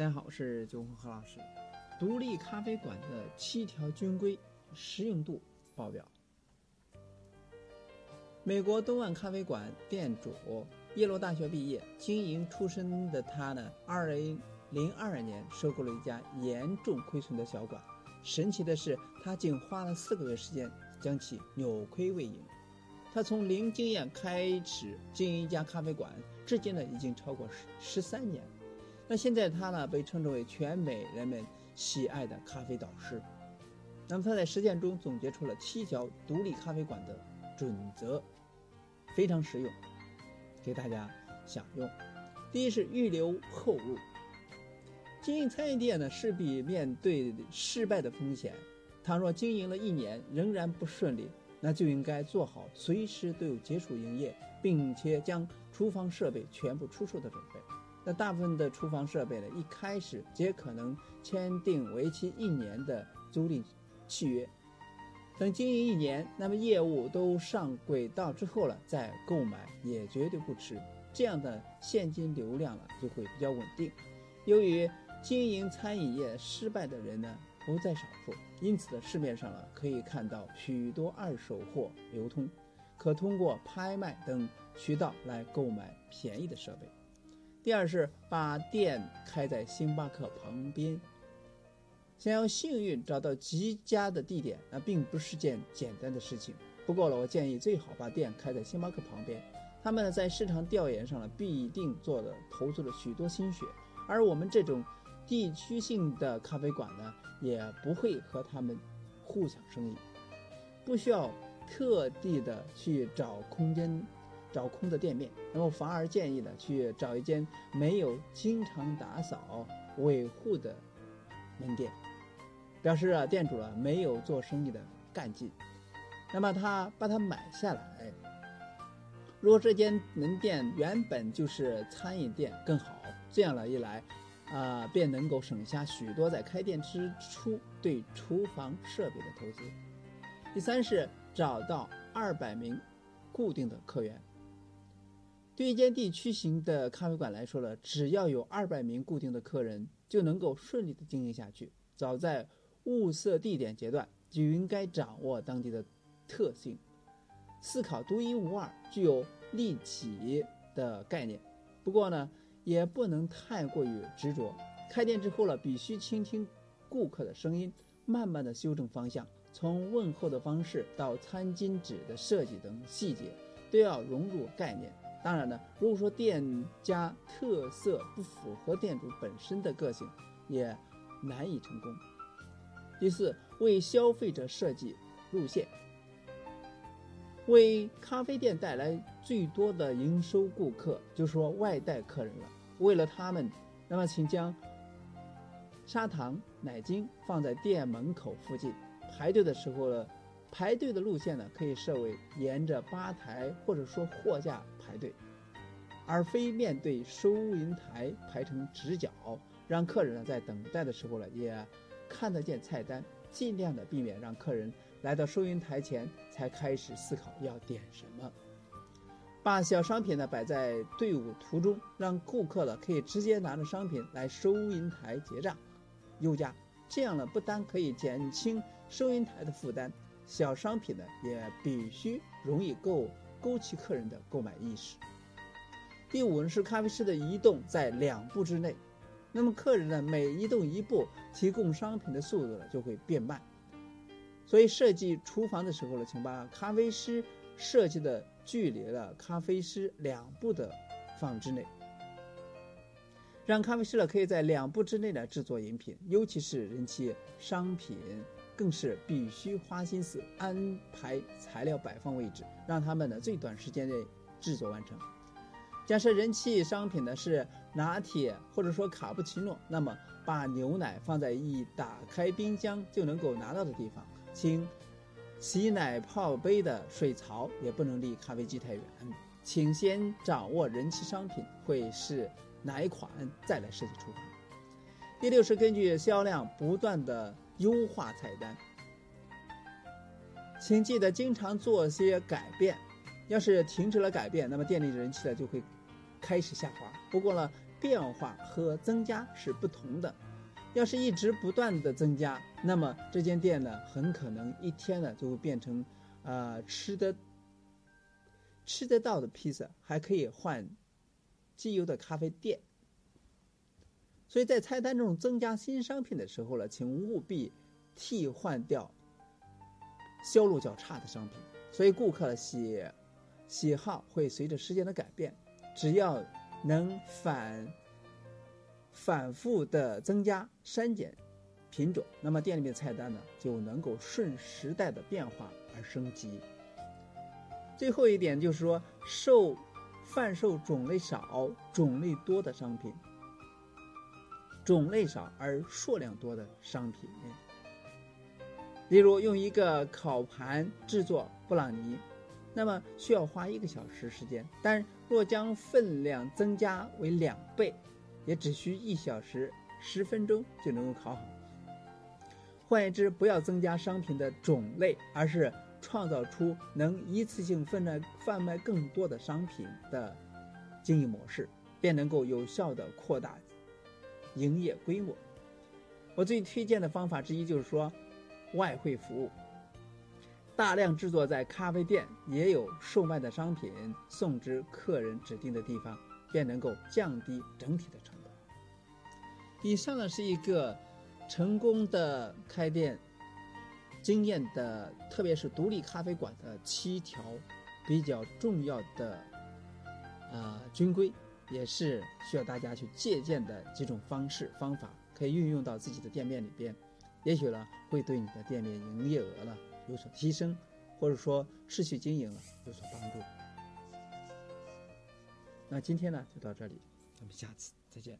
大家好，我是九红何老师。独立咖啡馆的七条军规实用度爆表。美国东岸咖啡馆店主，耶鲁大学毕业，经营出身的他呢，二零零二年收购了一家严重亏损的小馆。神奇的是，他竟花了四个月时间将其扭亏为盈。他从零经验开始经营一家咖啡馆，至今呢已经超过十十三年。那现在他呢被称之为全美人们喜爱的咖啡导师。那么他在实践中总结出了七条独立咖啡馆的准则，非常实用，给大家享用。第一是预留后路。经营餐饮店呢势必面对失败的风险，倘若经营了一年仍然不顺利，那就应该做好随时都有结束营业，并且将厨房设备全部出售的准备。那大部分的厨房设备呢，一开始皆可能签订为期一年的租赁契约，等经营一年，那么业务都上轨道之后了，再购买也绝对不迟。这样的现金流量了就会比较稳定。由于经营餐饮业失败的人呢不在少数，因此呢市面上了可以看到许多二手货流通，可通过拍卖等渠道来购买便宜的设备。第二是把店开在星巴克旁边。想要幸运找到极佳的地点，那并不是件简单的事情。不过了，我建议最好把店开在星巴克旁边。他们呢在市场调研上呢必定做了投资了许多心血，而我们这种地区性的咖啡馆呢也不会和他们互抢生意，不需要特地的去找空间。找空的店面，那么反而建议呢去找一间没有经常打扫维护的门店，表示啊店主啊没有做生意的干劲。那么他把它买下来，如果这间门店原本就是餐饮店更好，这样了一来，啊便能够省下许多在开店之初对厨房设备的投资。第三是找到二百名固定的客源。对一间地区型的咖啡馆来说呢，只要有二百名固定的客人，就能够顺利的经营下去。早在物色地点阶段，就应该掌握当地的特性，思考独一无二、具有利己的概念。不过呢，也不能太过于执着。开店之后呢，必须倾听顾客的声音，慢慢的修正方向。从问候的方式到餐巾纸的设计等细节，都要融入概念。当然呢，如果说店家特色不符合店主本身的个性，也难以成功。第四，为消费者设计路线，为咖啡店带来最多的营收顾客，就是说外带客人了。为了他们，那么请将砂糖、奶精放在店门口附近，排队的时候呢。排队的路线呢，可以设为沿着吧台或者说货架排队，而非面对收银台排成直角，让客人呢在等待的时候呢也看得见菜单，尽量的避免让客人来到收银台前才开始思考要点什么。把小商品呢摆在队伍途中，让顾客呢可以直接拿着商品来收银台结账，优价。这样呢不单可以减轻收银台的负担。小商品呢，也必须容易够勾起客人的购买意识。第五呢是咖啡师的移动在两步之内，那么客人呢每移动一步，提供商品的速度呢就会变慢。所以设计厨房的时候呢，请把咖啡师设计的距离了咖啡师两步的范围之内，让咖啡师呢可以在两步之内呢制作饮品，尤其是人气商品。更是必须花心思安排材料摆放位置，让他们呢最短时间内制作完成。假设人气商品呢是拿铁或者说卡布奇诺，那么把牛奶放在一打开冰箱就能够拿到的地方，请洗奶泡杯的水槽也不能离咖啡机太远。请先掌握人气商品会是哪一款，再来设计厨房。第六是根据销量不断的。优化菜单，请记得经常做些改变。要是停止了改变，那么店里的人气呢就会开始下滑。不过呢，变化和增加是不同的。要是一直不断的增加，那么这间店呢，很可能一天呢就会变成，呃，吃的吃得到的披萨，还可以换机油的咖啡店。所以在菜单中增加新商品的时候呢，请务必替换掉销路较差的商品。所以顾客的喜喜好会随着时间的改变，只要能反。反复的增加删减品种，那么店里面菜单呢就能够顺时代的变化而升级。最后一点就是说，售贩售种类少、种类多的商品，种类少而数量多的商品。例如，用一个烤盘制作布朗尼，那么需要花一个小时时间，但若将分量增加为两倍。也只需一小时十分钟就能够烤好。换言之，不要增加商品的种类，而是创造出能一次性贩卖贩卖更多的商品的经营模式，便能够有效的扩大营业规模。我最推荐的方法之一就是说，外汇服务，大量制作在咖啡店也有售卖的商品送至客人指定的地方，便能够降低整体的成本。以上呢是一个成功的开店经验的，特别是独立咖啡馆的七条比较重要的啊军规，也是需要大家去借鉴的几种方式方法，可以运用到自己的店面里边，也许呢会对你的店面营业额呢有所提升，或者说持续经营了有所帮助。那今天呢就到这里，咱们下次再见。